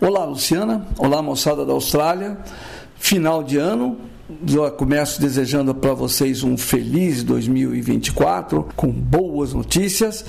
Olá, Luciana. Olá, moçada da Austrália. Final de ano. Já começo desejando para vocês um feliz 2024 com boas notícias.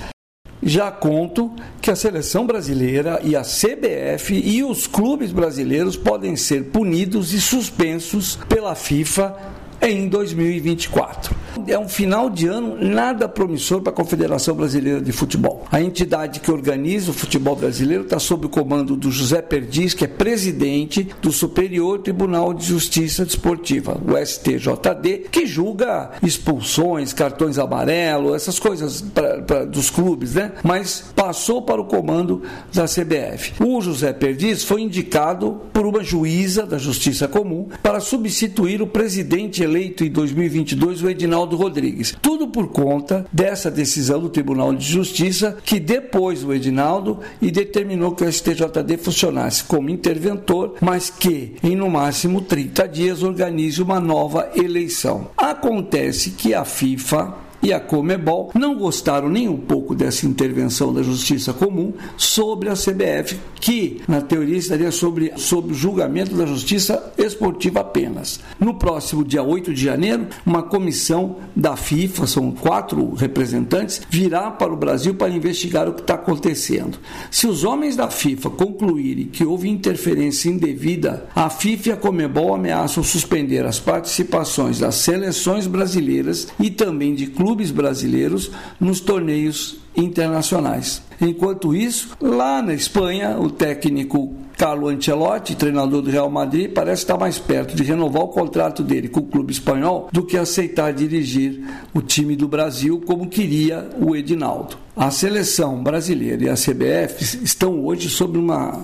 Já conto que a seleção brasileira e a CBF e os clubes brasileiros podem ser punidos e suspensos pela FIFA em 2024. É um final de ano nada promissor para a Confederação Brasileira de Futebol. A entidade que organiza o futebol brasileiro está sob o comando do José Perdiz, que é presidente do Superior Tribunal de Justiça Desportiva, o STJD, que julga expulsões, cartões amarelos, essas coisas pra, pra, dos clubes, né? Mas passou para o comando da CBF. O José Perdiz foi indicado por uma juíza da Justiça Comum para substituir o presidente eleito em 2022, o Edinaldo Reinaldo Rodrigues. Tudo por conta dessa decisão do Tribunal de Justiça que depois o Edinaldo e determinou que o STJD funcionasse como interventor, mas que em no máximo 30 dias organize uma nova eleição. Acontece que a FIFA e a Comebol não gostaram nem um pouco dessa intervenção da Justiça Comum sobre a CBF, que na teoria estaria sobre, sobre julgamento da Justiça Esportiva apenas. No próximo dia 8 de janeiro, uma comissão da FIFA, são quatro representantes, virá para o Brasil para investigar o que está acontecendo. Se os homens da FIFA concluírem que houve interferência indevida, a FIFA e a Comebol ameaçam suspender as participações das seleções brasileiras e também de clubes clubes brasileiros nos torneios internacionais. Enquanto isso, lá na Espanha, o técnico Carlo Ancelotti, treinador do Real Madrid, parece estar mais perto de renovar o contrato dele com o clube espanhol do que aceitar dirigir o time do Brasil como queria o Edinaldo. A seleção brasileira e a CBF estão hoje sob uma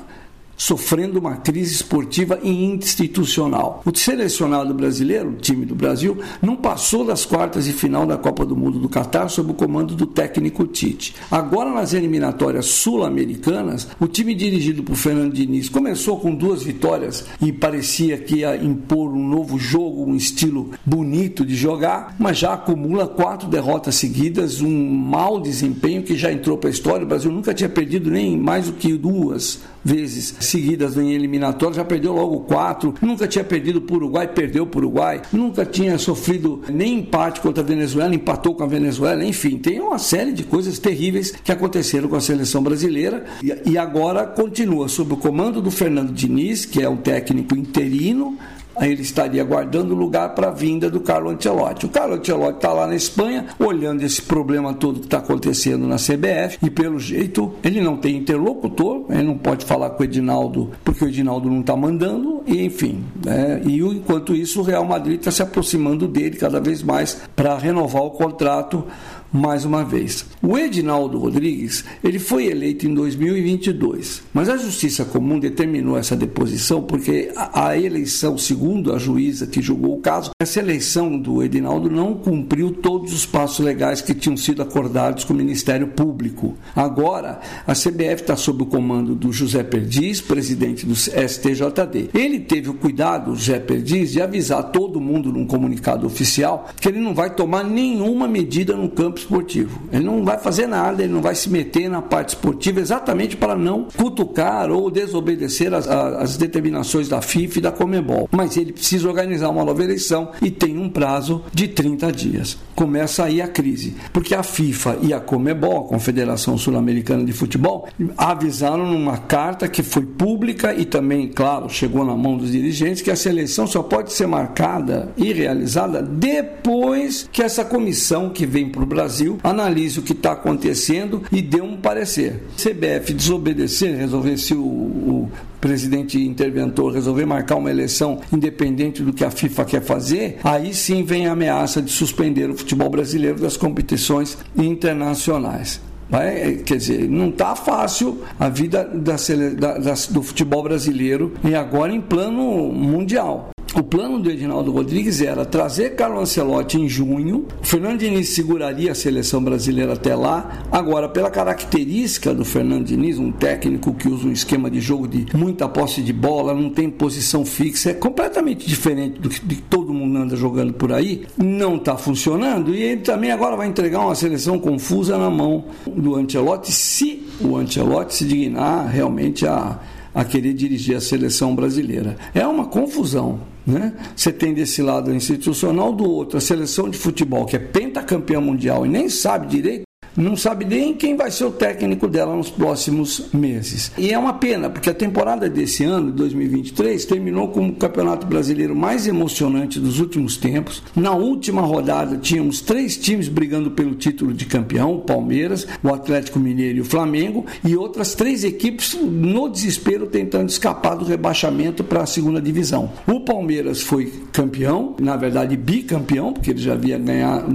sofrendo uma crise esportiva e institucional. O selecionado brasileiro, o time do Brasil, não passou das quartas de final da Copa do Mundo do Catar sob o comando do técnico Tite. Agora, nas eliminatórias sul-americanas, o time dirigido por Fernando Diniz começou com duas vitórias e parecia que ia impor um novo jogo, um estilo bonito de jogar, mas já acumula quatro derrotas seguidas, um mau desempenho que já entrou para a história. O Brasil nunca tinha perdido nem mais do que duas vezes seguidas em eliminatórias, já perdeu logo quatro, nunca tinha perdido para o Uruguai, perdeu para o Uruguai, nunca tinha sofrido nem empate contra a Venezuela, empatou com a Venezuela, enfim, tem uma série de coisas terríveis que aconteceram com a seleção brasileira e agora continua sob o comando do Fernando Diniz, que é um técnico interino, ele estaria aguardando lugar para a vinda do Carlo Ancelotti. O Carlo Ancelotti está lá na Espanha, olhando esse problema todo que está acontecendo na CBF, e pelo jeito ele não tem interlocutor, ele não pode falar com o Edinaldo, porque o Edinaldo não está mandando, e enfim. Né? E enquanto isso, o Real Madrid está se aproximando dele cada vez mais para renovar o contrato mais uma vez. O Edinaldo Rodrigues, ele foi eleito em 2022, mas a Justiça Comum determinou essa deposição porque a, a, eleição, segundo a juíza que julgou o caso, essa eleição do Edinaldo não cumpriu todos os passos legais que tinham sido acordados com o Ministério Público. Agora, a CBF está sob o comando do José Perdiz, presidente do STJD. Ele teve o cuidado, José Perdiz, de avisar todo mundo num comunicado oficial que ele não vai tomar nenhuma medida no campo campo esportivo. Ele não vai fazer nada, ele não vai se meter na parte esportiva exatamente para não cutucar ou desobedecer as, as determinações da FIFA e da Comebol. Mas ele precisa organizar uma nova eleição e tem um prazo de 30 dias. Começa aí a crise, porque a FIFA e a Comebol, a Confederação Sul-Americana de Futebol, avisaram numa carta que foi pública e também, claro, chegou na mão dos dirigentes que a seleção só pode ser marcada e realizada depois que essa comissão que vem para o Brasil Brasil analise o que está acontecendo e dê um parecer. CBF desobedecer, resolver se o, o presidente interventor resolver marcar uma eleição independente do que a FIFA quer fazer, aí sim vem a ameaça de suspender o futebol brasileiro das competições internacionais. Vai, quer dizer, não está fácil a vida da, da, da, do futebol brasileiro e agora em plano mundial. O plano do Edinaldo Rodrigues era trazer Carlo Ancelotti em junho, Fernando Diniz seguraria a seleção brasileira até lá. Agora, pela característica do Fernando Diniz, um técnico que usa um esquema de jogo de muita posse de bola, não tem posição fixa, é completamente diferente do que todo mundo anda jogando por aí, não está funcionando e ele também agora vai entregar uma seleção confusa na mão do Ancelotti, se o Ancelotti se dignar realmente a a querer dirigir a seleção brasileira. É uma confusão. Né? Você tem desse lado institucional, do outro a seleção de futebol, que é pentacampeã mundial e nem sabe direito não sabe nem quem vai ser o técnico dela nos próximos meses. E é uma pena, porque a temporada desse ano, 2023, terminou como o campeonato brasileiro mais emocionante dos últimos tempos. Na última rodada, tínhamos três times brigando pelo título de campeão: o Palmeiras, o Atlético Mineiro e o Flamengo, e outras três equipes no desespero tentando escapar do rebaixamento para a segunda divisão. O Palmeiras foi campeão, na verdade bicampeão, porque ele já havia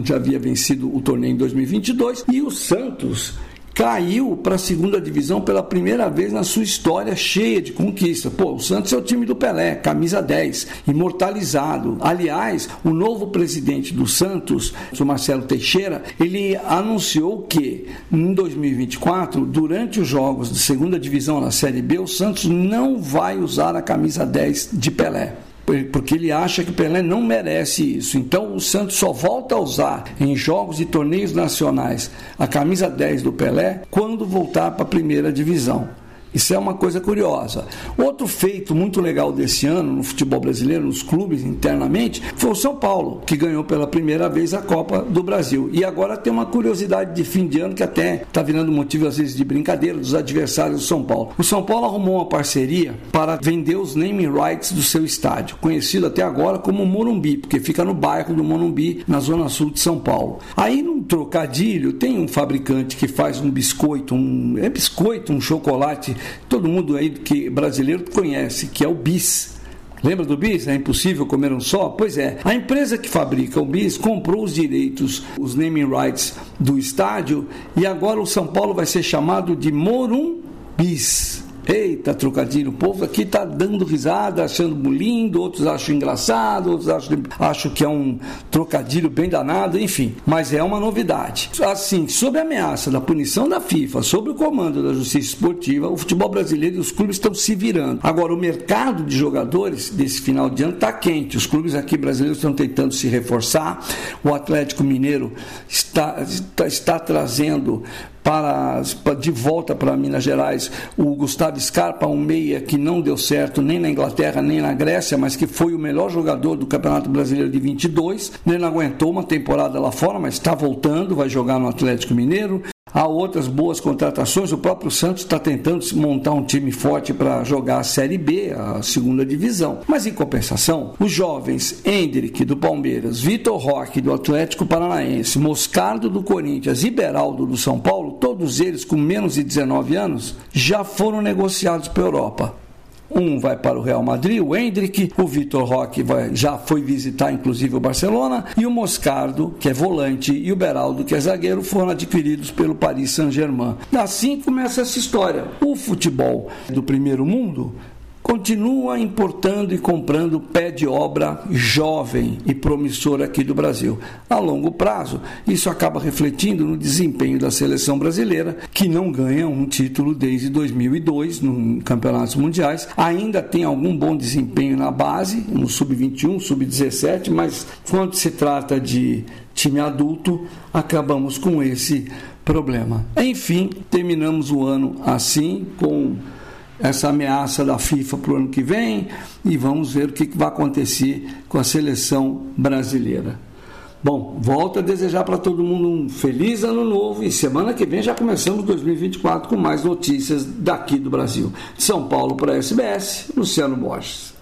já havia vencido o torneio em 2022, e o Santos caiu para a segunda divisão pela primeira vez na sua história cheia de conquista. Pô, o Santos é o time do Pelé, camisa 10, imortalizado. Aliás, o novo presidente do Santos, o Marcelo Teixeira, ele anunciou que em 2024, durante os jogos de segunda divisão na Série B, o Santos não vai usar a camisa 10 de Pelé porque ele acha que Pelé não merece isso. Então o Santos só volta a usar em jogos e torneios nacionais a camisa 10 do Pelé quando voltar para a primeira divisão. Isso é uma coisa curiosa. Outro feito muito legal desse ano no futebol brasileiro, nos clubes internamente, foi o São Paulo, que ganhou pela primeira vez a Copa do Brasil. E agora tem uma curiosidade de fim de ano que até está virando motivo às vezes de brincadeira dos adversários do São Paulo. O São Paulo arrumou uma parceria para vender os naming rights do seu estádio, conhecido até agora como Morumbi, porque fica no bairro do Morumbi, na zona sul de São Paulo. Aí num trocadilho, tem um fabricante que faz um biscoito, um é biscoito, um chocolate todo mundo aí que brasileiro conhece, que é o bis. Lembra do bis? É impossível comer um só? Pois é. A empresa que fabrica o bis comprou os direitos, os naming rights do estádio e agora o São Paulo vai ser chamado de Morum Bis. Eita, trocadilho, o povo aqui está dando risada, achando lindo, outros acham engraçado, outros acham, acham que é um trocadilho bem danado, enfim. Mas é uma novidade. Assim, sob a ameaça da punição da FIFA, sob o comando da Justiça Esportiva, o futebol brasileiro e os clubes estão se virando. Agora, o mercado de jogadores desse final de ano está quente. Os clubes aqui brasileiros estão tentando se reforçar. O Atlético Mineiro está, está, está trazendo para, de volta para Minas Gerais o Gustavo Scarpa, um meia que não deu certo nem na Inglaterra nem na Grécia, mas que foi o melhor jogador do Campeonato Brasileiro de 22. Ele não aguentou uma temporada lá fora, mas está voltando, vai jogar no Atlético Mineiro. Há outras boas contratações. O próprio Santos está tentando montar um time forte para jogar a Série B, a segunda divisão. Mas em compensação, os jovens Hendrick do Palmeiras, Vitor Roque do Atlético Paranaense, Moscardo do Corinthians e Beraldo do São Paulo, todos eles com menos de 19 anos, já foram negociados para a Europa. Um vai para o Real Madrid, o Hendrick, o Vitor Roque vai, já foi visitar inclusive o Barcelona, e o Moscardo, que é volante, e o Beraldo, que é zagueiro, foram adquiridos pelo Paris Saint-Germain. Assim começa essa história. O futebol do primeiro mundo continua importando e comprando pé de obra jovem e promissor aqui do Brasil. A longo prazo, isso acaba refletindo no desempenho da seleção brasileira, que não ganha um título desde 2002 no campeonatos mundiais. Ainda tem algum bom desempenho na base, no sub-21, sub-17, mas quando se trata de time adulto, acabamos com esse problema. Enfim, terminamos o ano assim com essa ameaça da FIFA para o ano que vem e vamos ver o que vai acontecer com a seleção brasileira. Bom, volto a desejar para todo mundo um feliz ano novo e semana que vem já começamos 2024 com mais notícias daqui do Brasil. De São Paulo para a SBS, Luciano Borges.